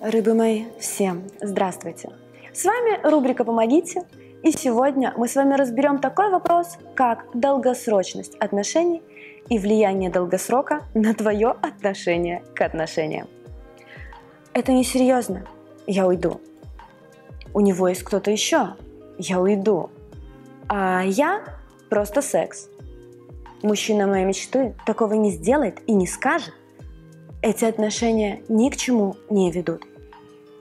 Рыбы мои, всем здравствуйте! С вами рубрика «Помогите» и сегодня мы с вами разберем такой вопрос, как долгосрочность отношений и влияние долгосрока на твое отношение к отношениям. Это несерьезно, я уйду. У него есть кто-то еще, я уйду. А я просто секс. Мужчина моей мечты такого не сделает и не скажет. Эти отношения ни к чему не ведут.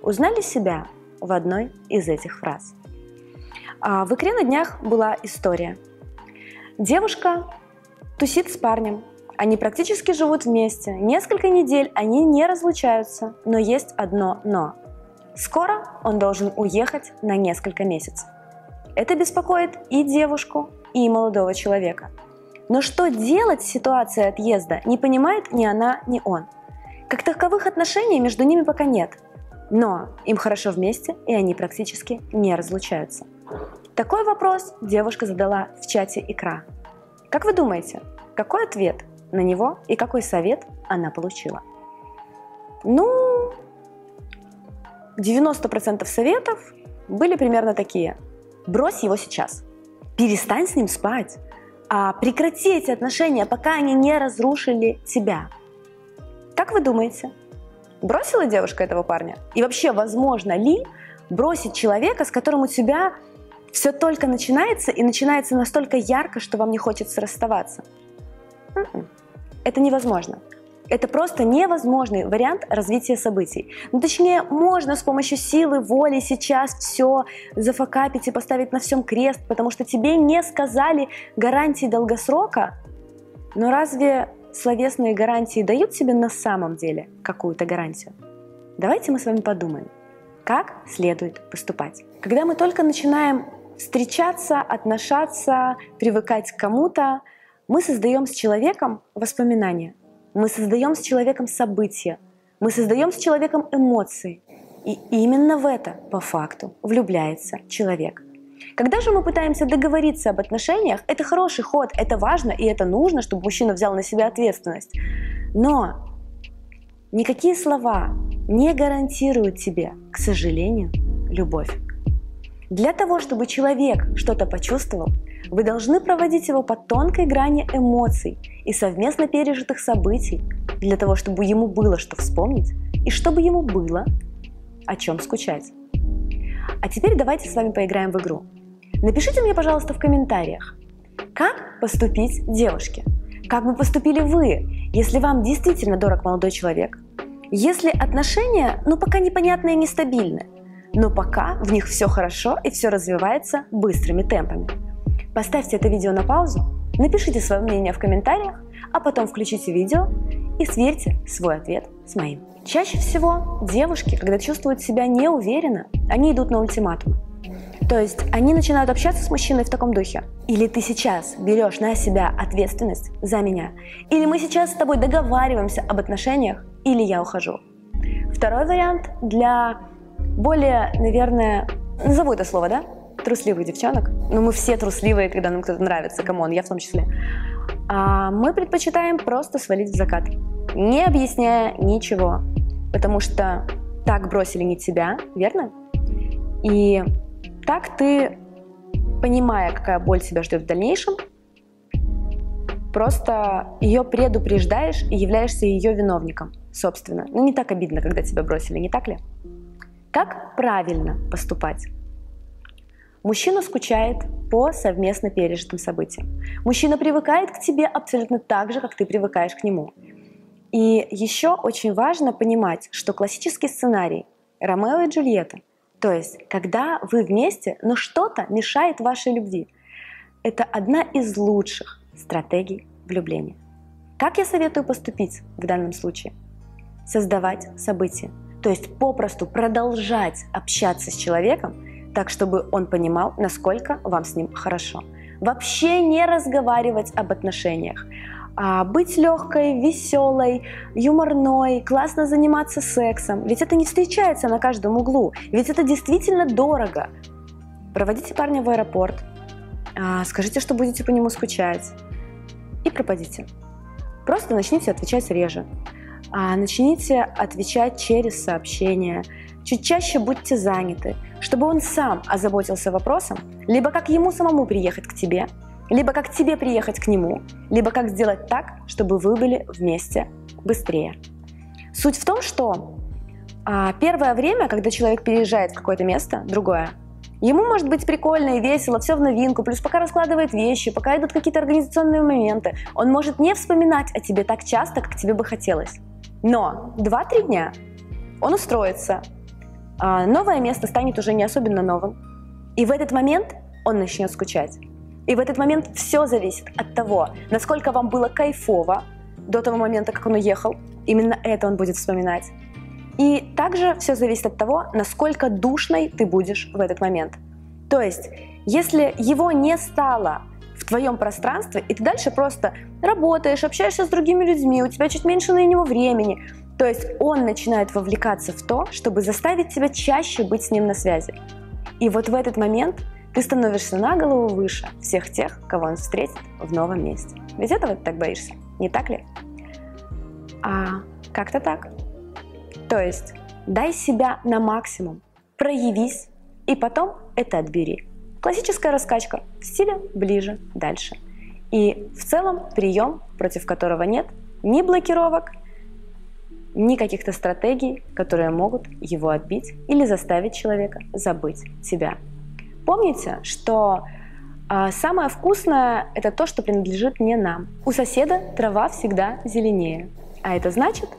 Узнали себя в одной из этих фраз. А в икре на днях была история. Девушка тусит с парнем. Они практически живут вместе. Несколько недель они не разлучаются, но есть одно «но». Скоро он должен уехать на несколько месяцев. Это беспокоит и девушку, и молодого человека. Но что делать в ситуации отъезда, не понимает ни она, ни он. Как таковых отношений между ними пока нет. Но им хорошо вместе, и они практически не разлучаются. Такой вопрос девушка задала в чате икра. Как вы думаете, какой ответ на него и какой совет она получила? Ну, 90% советов были примерно такие. Брось его сейчас. Перестань с ним спать. А прекрати эти отношения, пока они не разрушили тебя. Как вы думаете, бросила девушка этого парня? И вообще, возможно ли бросить человека, с которым у тебя все только начинается и начинается настолько ярко, что вам не хочется расставаться? М-м. Это невозможно. Это просто невозможный вариант развития событий. Ну, точнее, можно с помощью силы, воли сейчас все зафакапить и поставить на всем крест, потому что тебе не сказали гарантии долгосрока. Но разве словесные гарантии дают тебе на самом деле какую-то гарантию? Давайте мы с вами подумаем, как следует поступать. Когда мы только начинаем встречаться, отношаться, привыкать к кому-то, мы создаем с человеком воспоминания – мы создаем с человеком события, мы создаем с человеком эмоции. И именно в это, по факту, влюбляется человек. Когда же мы пытаемся договориться об отношениях, это хороший ход, это важно и это нужно, чтобы мужчина взял на себя ответственность. Но никакие слова не гарантируют тебе, к сожалению, любовь. Для того, чтобы человек что-то почувствовал, вы должны проводить его по тонкой грани эмоций и совместно пережитых событий, для того, чтобы ему было что вспомнить и чтобы ему было о чем скучать. А теперь давайте с вами поиграем в игру. Напишите мне, пожалуйста, в комментариях, как поступить девушке? Как бы поступили вы, если вам действительно дорог молодой человек? Если отношения, ну, пока непонятные и нестабильны, но пока в них все хорошо и все развивается быстрыми темпами. Поставьте это видео на паузу, напишите свое мнение в комментариях, а потом включите видео и сверьте свой ответ с моим. Чаще всего девушки, когда чувствуют себя неуверенно, они идут на ультиматум. То есть они начинают общаться с мужчиной в таком духе. Или ты сейчас берешь на себя ответственность за меня, или мы сейчас с тобой договариваемся об отношениях, или я ухожу. Второй вариант для более, наверное, назову это слово, да? Трусливых девчонок. Ну, мы все трусливые, когда нам кто-то нравится, come on, я в том числе. А мы предпочитаем просто свалить в закат, не объясняя ничего, потому что так бросили не тебя, верно? И так ты, понимая, какая боль тебя ждет в дальнейшем, просто ее предупреждаешь и являешься ее виновником, собственно. Ну, не так обидно, когда тебя бросили, не так ли? Как правильно поступать? Мужчина скучает по совместно пережитым событиям. Мужчина привыкает к тебе абсолютно так же, как ты привыкаешь к нему. И еще очень важно понимать, что классический сценарий Ромео и Джульетта, то есть когда вы вместе, но что-то мешает вашей любви, это одна из лучших стратегий влюбления. Как я советую поступить в данном случае? Создавать события, то есть попросту продолжать общаться с человеком, так чтобы он понимал, насколько вам с ним хорошо. Вообще не разговаривать об отношениях. А быть легкой, веселой, юморной, классно заниматься сексом. Ведь это не встречается на каждом углу. Ведь это действительно дорого. Проводите парня в аэропорт, а, скажите, что будете по нему скучать и пропадите. Просто начните отвечать реже. А начните отвечать через сообщения, чуть чаще будьте заняты, чтобы он сам озаботился вопросом, либо как ему самому приехать к тебе, либо как тебе приехать к нему, либо как сделать так, чтобы вы были вместе быстрее. Суть в том, что а, первое время, когда человек переезжает в какое-то место, другое, ему может быть прикольно и весело, все в новинку, плюс пока раскладывает вещи, пока идут какие-то организационные моменты, он может не вспоминать о тебе так часто, как тебе бы хотелось. Но 2-3 дня он устроится, а, новое место станет уже не особенно новым, и в этот момент он начнет скучать. И в этот момент все зависит от того, насколько вам было кайфово до того момента, как он уехал. Именно это он будет вспоминать. И также все зависит от того, насколько душной ты будешь в этот момент. То есть, если его не стало в твоем пространстве, и ты дальше просто работаешь, общаешься с другими людьми, у тебя чуть меньше на него времени, то есть он начинает вовлекаться в то, чтобы заставить тебя чаще быть с ним на связи. И вот в этот момент ты становишься на голову выше всех тех, кого он встретит в новом месте. Ведь этого ты так боишься, не так ли? А как-то так. То есть дай себя на максимум, проявись, и потом это отбери. Классическая раскачка в стиле ближе, дальше. И в целом прием, против которого нет ни блокировок, ни каких-то стратегий, которые могут его отбить или заставить человека забыть тебя. Помните, что э, самое вкусное – это то, что принадлежит не нам. У соседа трава всегда зеленее. А это значит,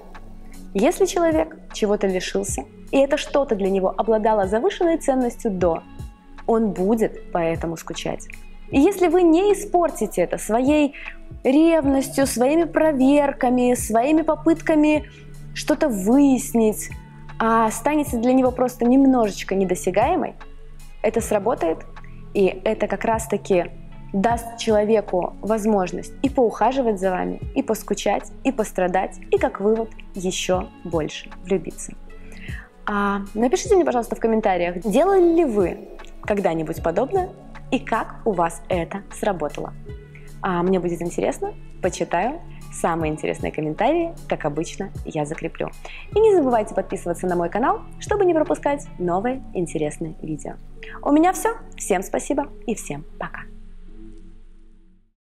если человек чего-то лишился, и это что-то для него обладало завышенной ценностью до, он будет поэтому скучать. И если вы не испортите это своей ревностью, своими проверками, своими попытками что-то выяснить, а станете для него просто немножечко недосягаемой, это сработает, и это как раз-таки даст человеку возможность и поухаживать за вами, и поскучать, и пострадать, и как вывод еще больше влюбиться. А напишите мне, пожалуйста, в комментариях, делали ли вы когда-нибудь подобное и как у вас это сработало. А мне будет интересно, почитаю. Самые интересные комментарии, как обычно, я закреплю. И не забывайте подписываться на мой канал, чтобы не пропускать новые интересные видео. У меня все. Всем спасибо и всем пока.